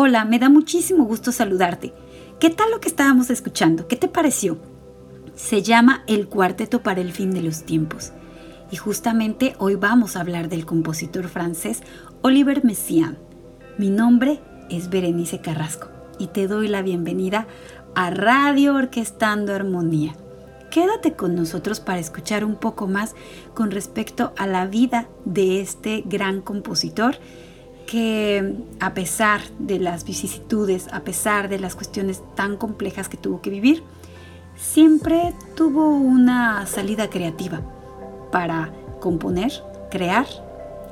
Hola, me da muchísimo gusto saludarte. ¿Qué tal lo que estábamos escuchando? ¿Qué te pareció? Se llama El Cuarteto para el Fin de los Tiempos. Y justamente hoy vamos a hablar del compositor francés Oliver Messiaen. Mi nombre es Berenice Carrasco y te doy la bienvenida a Radio Orquestando Armonía. Quédate con nosotros para escuchar un poco más con respecto a la vida de este gran compositor que a pesar de las vicisitudes, a pesar de las cuestiones tan complejas que tuvo que vivir, siempre tuvo una salida creativa para componer, crear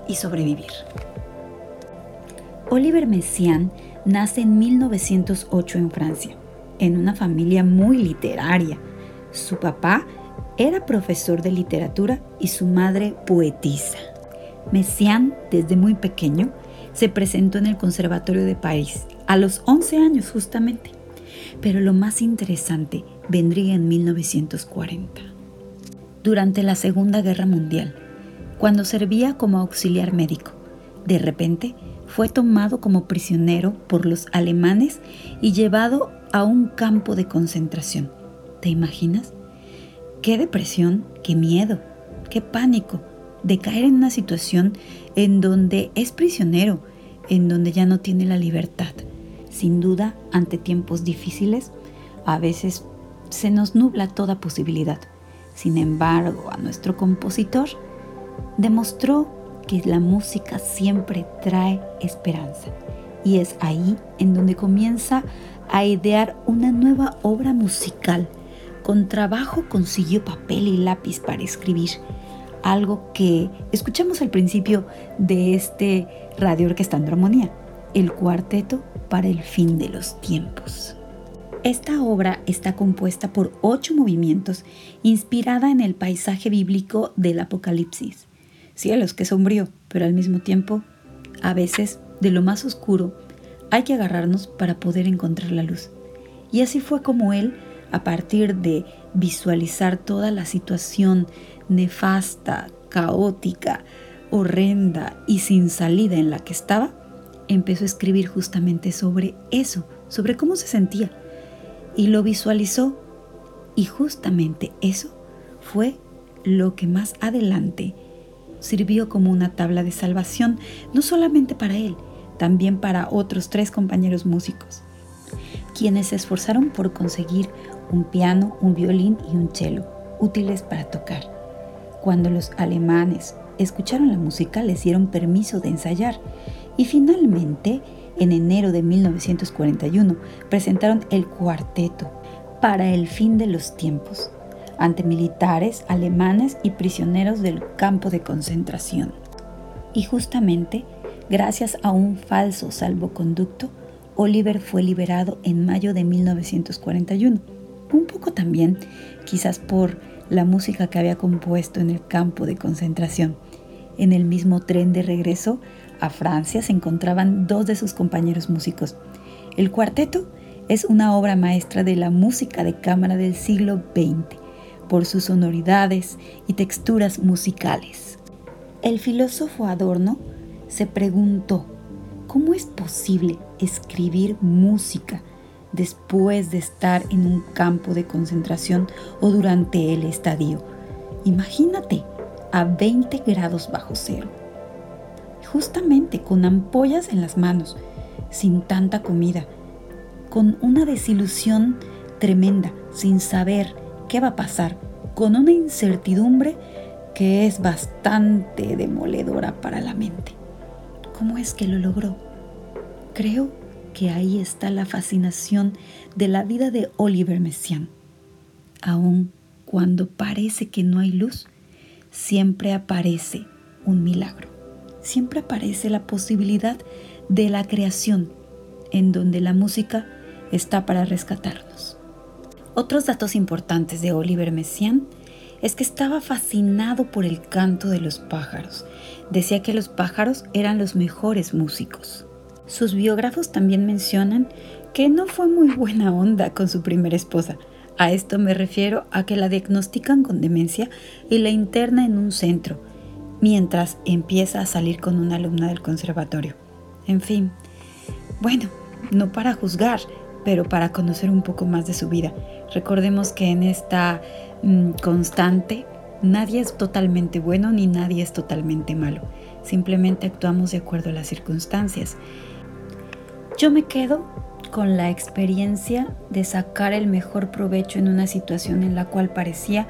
y sobrevivir. Oliver Messiaen nace en 1908 en Francia, en una familia muy literaria. Su papá era profesor de literatura y su madre poetisa. Messiaen, desde muy pequeño, se presentó en el Conservatorio de París, a los 11 años justamente. Pero lo más interesante vendría en 1940. Durante la Segunda Guerra Mundial, cuando servía como auxiliar médico, de repente fue tomado como prisionero por los alemanes y llevado a un campo de concentración. ¿Te imaginas? Qué depresión, qué miedo, qué pánico de caer en una situación en donde es prisionero, en donde ya no tiene la libertad. Sin duda, ante tiempos difíciles, a veces se nos nubla toda posibilidad. Sin embargo, a nuestro compositor demostró que la música siempre trae esperanza. Y es ahí en donde comienza a idear una nueva obra musical. Con trabajo consiguió papel y lápiz para escribir algo que escuchamos al principio de este Radio Orquestando Armonía, el cuarteto para el fin de los tiempos. Esta obra está compuesta por ocho movimientos, inspirada en el paisaje bíblico del Apocalipsis. Cielos, que sombrío, pero al mismo tiempo, a veces, de lo más oscuro, hay que agarrarnos para poder encontrar la luz. Y así fue como él, a partir de visualizar toda la situación nefasta, caótica, horrenda y sin salida en la que estaba, empezó a escribir justamente sobre eso, sobre cómo se sentía. Y lo visualizó. Y justamente eso fue lo que más adelante sirvió como una tabla de salvación, no solamente para él, también para otros tres compañeros músicos, quienes se esforzaron por conseguir un piano, un violín y un cello, útiles para tocar. Cuando los alemanes escucharon la música les dieron permiso de ensayar y finalmente, en enero de 1941, presentaron el cuarteto para el fin de los tiempos ante militares alemanes y prisioneros del campo de concentración. Y justamente, gracias a un falso salvoconducto, Oliver fue liberado en mayo de 1941. Un poco también, quizás por la música que había compuesto en el campo de concentración. En el mismo tren de regreso a Francia se encontraban dos de sus compañeros músicos. El cuarteto es una obra maestra de la música de cámara del siglo XX por sus sonoridades y texturas musicales. El filósofo Adorno se preguntó, ¿cómo es posible escribir música después de estar en un campo de concentración o durante el estadio. Imagínate, a 20 grados bajo cero. Justamente con ampollas en las manos, sin tanta comida, con una desilusión tremenda, sin saber qué va a pasar, con una incertidumbre que es bastante demoledora para la mente. ¿Cómo es que lo logró? Creo que ahí está la fascinación de la vida de Oliver Messiaen. Aun cuando parece que no hay luz, siempre aparece un milagro. Siempre aparece la posibilidad de la creación, en donde la música está para rescatarnos. Otros datos importantes de Oliver Messiaen es que estaba fascinado por el canto de los pájaros. Decía que los pájaros eran los mejores músicos. Sus biógrafos también mencionan que no fue muy buena onda con su primera esposa. A esto me refiero a que la diagnostican con demencia y la interna en un centro, mientras empieza a salir con una alumna del conservatorio. En fin, bueno, no para juzgar, pero para conocer un poco más de su vida. Recordemos que en esta mm, constante nadie es totalmente bueno ni nadie es totalmente malo. Simplemente actuamos de acuerdo a las circunstancias. Yo me quedo con la experiencia de sacar el mejor provecho en una situación en la cual parecía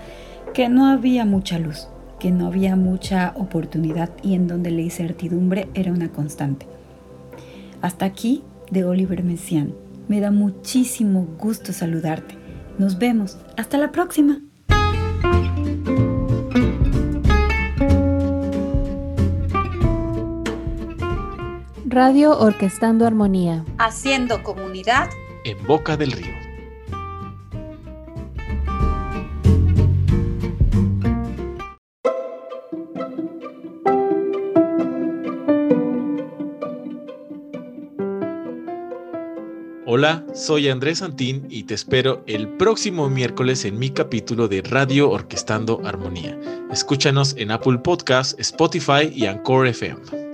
que no había mucha luz, que no había mucha oportunidad y en donde la incertidumbre era una constante. Hasta aquí de Oliver Messiaen. Me da muchísimo gusto saludarte. Nos vemos. Hasta la próxima. Radio Orquestando Armonía. Haciendo comunidad en Boca del Río. Hola, soy Andrés Santín y te espero el próximo miércoles en mi capítulo de Radio Orquestando Armonía. Escúchanos en Apple Podcasts, Spotify y Anchor FM.